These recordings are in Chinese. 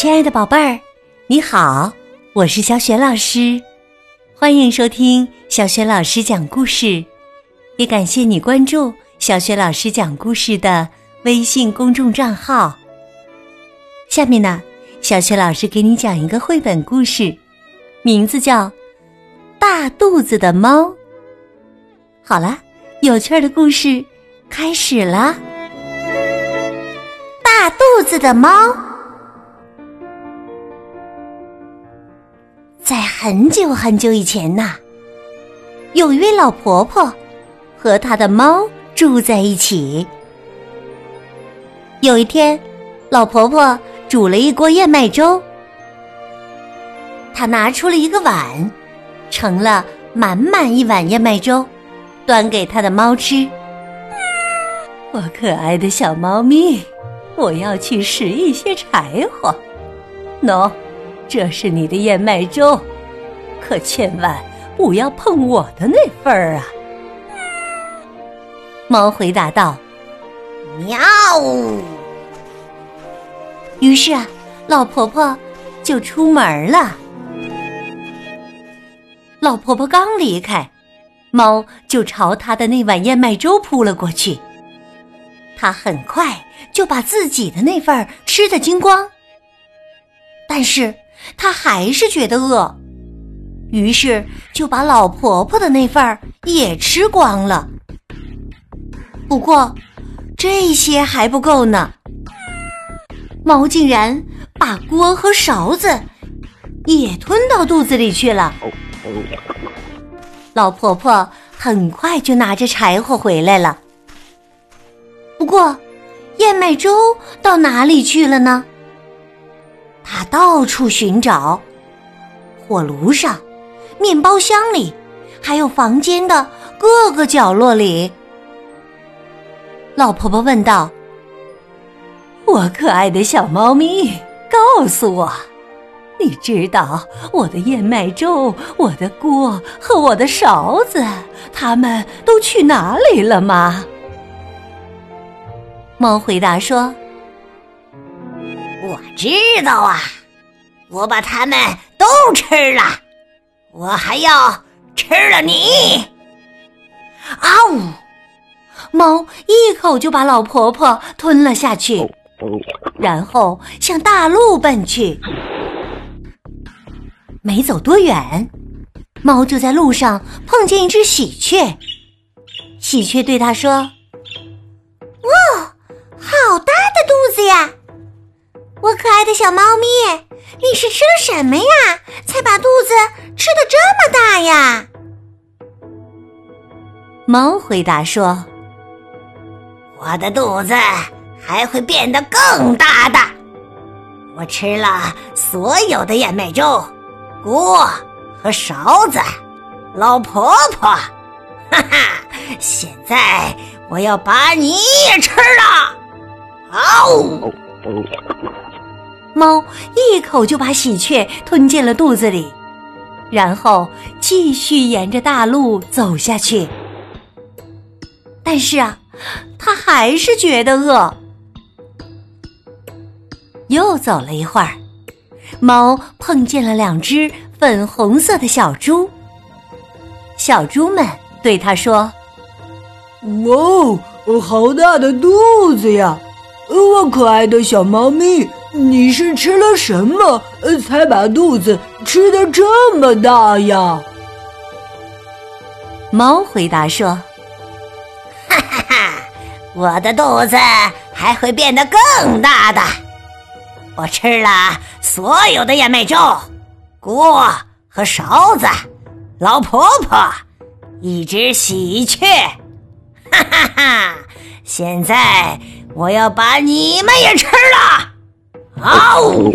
亲爱的宝贝儿，你好，我是小雪老师，欢迎收听小雪老师讲故事，也感谢你关注小雪老师讲故事的微信公众账号。下面呢，小雪老师给你讲一个绘本故事，名字叫《大肚子的猫》。好了，有趣的故事开始了，《大肚子的猫》。在很久很久以前呐，有一位老婆婆和她的猫住在一起。有一天，老婆婆煮了一锅燕麦粥，她拿出了一个碗，盛了满满一碗燕麦粥，端给她的猫吃。我可爱的小猫咪，我要去拾一些柴火。喏。这是你的燕麦粥，可千万不要碰我的那份儿啊！猫回答道：“喵。”于是啊，老婆婆就出门了。老婆婆刚离开，猫就朝她的那碗燕麦粥扑了过去。它很快就把自己的那份儿吃得精光，但是。他还是觉得饿，于是就把老婆婆的那份儿也吃光了。不过这些还不够呢，猫竟然把锅和勺子也吞到肚子里去了。老婆婆很快就拿着柴火回来了，不过燕麦粥到哪里去了呢？他到处寻找，火炉上、面包箱里，还有房间的各个角落里。老婆婆问道：“我可爱的小猫咪，告诉我，你知道我的燕麦粥、我的锅和我的勺子，它们都去哪里了吗？”猫回答说。我知道啊，我把它们都吃了，我还要吃了你！啊呜！猫一口就把老婆婆吞了下去，然后向大路奔去。没走多远，猫就在路上碰见一只喜鹊。喜鹊对它说：“的小猫咪，你是吃了什么呀？才把肚子吃的这么大呀？猫回答说：“我的肚子还会变得更大的。我吃了所有的燕麦粥、锅和勺子，老婆婆，哈哈！现在我要把你也吃了。”嗷！猫一口就把喜鹊吞进了肚子里，然后继续沿着大路走下去。但是啊，它还是觉得饿。又走了一会儿，猫碰见了两只粉红色的小猪。小猪们对它说：“哇哦，好大的肚子呀！我可爱的小猫咪。”你是吃了什么，才把肚子吃的这么大呀？猫回答说：“哈哈哈，我的肚子还会变得更大的。我吃了所有的燕麦粥、锅和勺子，老婆婆，一只喜鹊。哈哈哈！现在我要把你们也吃了。”嗷！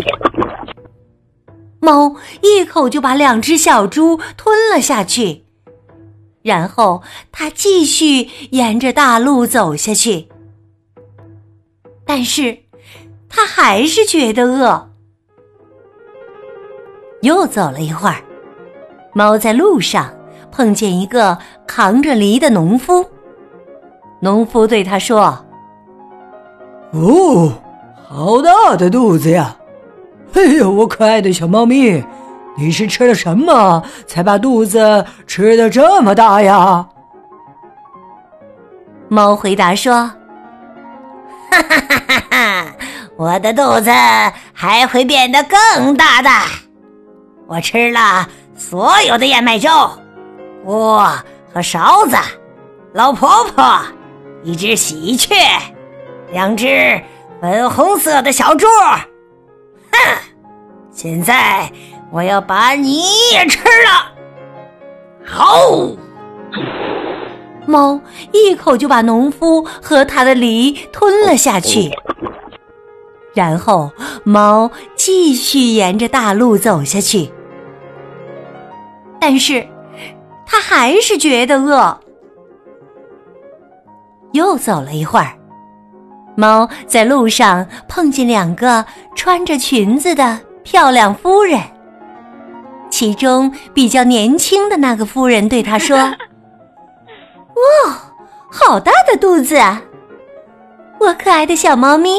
猫一口就把两只小猪吞了下去，然后它继续沿着大路走下去。但是，它还是觉得饿。又走了一会儿，猫在路上碰见一个扛着犁的农夫。农夫对他说：“哦。”好大的肚子呀！哎呦，我可爱的小猫咪，你是吃了什么才把肚子吃的这么大呀？猫回答说：“哈哈哈哈哈，我的肚子还会变得更大的。我吃了所有的燕麦粥、锅和勺子，老婆婆，一只喜鹊，两只粉红色的小猪。哼，现在我要把你也吃了。好。”猫一口就把农夫和他的梨吞了下去，然后猫继续沿着大路走下去。但是，他还是觉得饿。又走了一会儿，猫在路上碰见两个穿着裙子的漂亮夫人，其中比较年轻的那个夫人对他说。哇，好大的肚子啊！我可爱的小猫咪，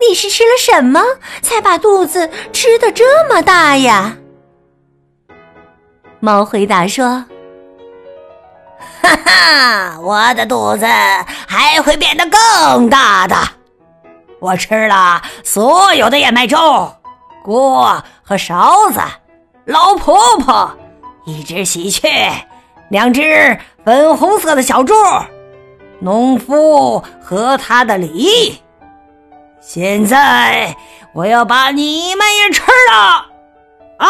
你是吃了什么才把肚子吃的这么大呀？猫回答说：“哈哈，我的肚子还会变得更大的。我吃了所有的燕麦粥、锅和勺子，老婆婆，一只喜鹊。”两只粉红色的小猪，农夫和他的梨。现在我要把你们也吃了！嗷！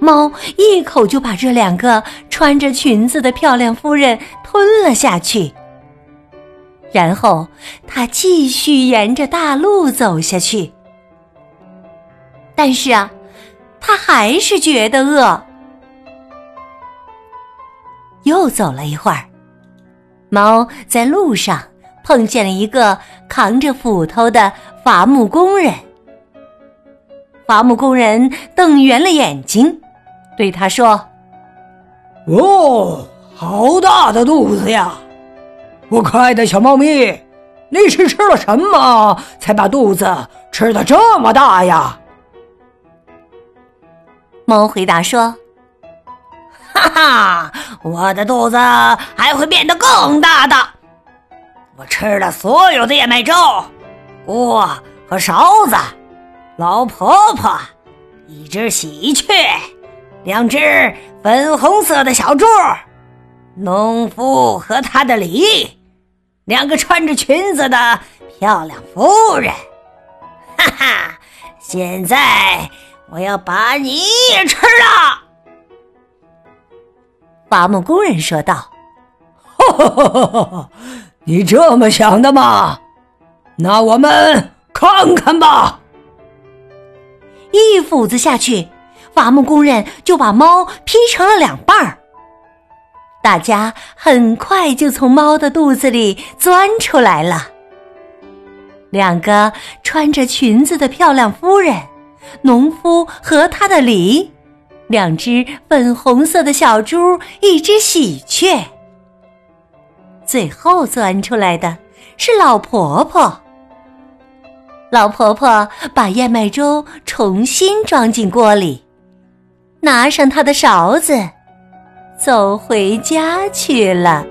猫一口就把这两个穿着裙子的漂亮夫人吞了下去。然后他继续沿着大路走下去。但是啊，他还是觉得饿。又走了一会儿，猫在路上碰见了一个扛着斧头的伐木工人。伐木工人瞪圆了眼睛，对他说：“哦，好大的肚子呀！我可爱的小猫咪，你是吃了什么才把肚子吃的这么大呀？”猫回答说。哈哈，我的肚子还会变得更大的。我吃了所有的燕麦粥、锅和勺子，老婆婆，一只喜鹊，两只粉红色的小猪，农夫和他的梨，两个穿着裙子的漂亮夫人。哈哈，现在我要把你也吃了。伐木工人说道：“哈哈哈你这么想的吗？那我们看看吧。”一斧子下去，伐木工人就把猫劈成了两半儿。大家很快就从猫的肚子里钻出来了。两个穿着裙子的漂亮夫人，农夫和他的梨。两只粉红色的小猪，一只喜鹊。最后钻出来的是老婆婆。老婆婆把燕麦粥重新装进锅里，拿上她的勺子，走回家去了。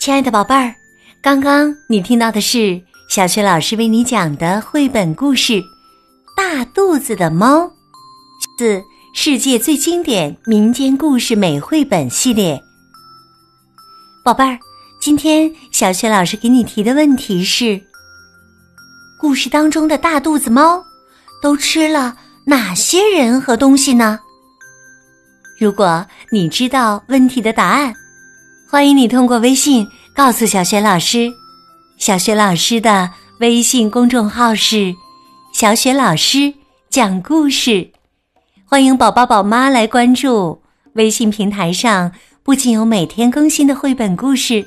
亲爱的宝贝儿，刚刚你听到的是。小雪老师为你讲的绘本故事《大肚子的猫》，自世界最经典民间故事美绘本系列。宝贝儿，今天小雪老师给你提的问题是：故事当中的大肚子猫都吃了哪些人和东西呢？如果你知道问题的答案，欢迎你通过微信告诉小雪老师。小雪老师的微信公众号是“小雪老师讲故事”，欢迎宝宝宝妈来关注。微信平台上不仅有每天更新的绘本故事，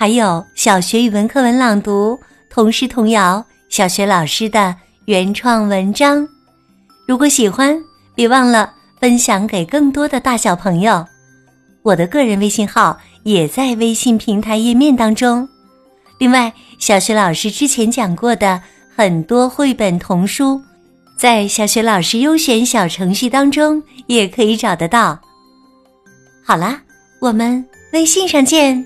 还有小学语文课文朗读、童诗童谣、小学老师的原创文章。如果喜欢，别忘了分享给更多的大小朋友。我的个人微信号也在微信平台页面当中。另外，小学老师之前讲过的很多绘本童书，在小学老师优选小程序当中也可以找得到。好啦，我们微信上见。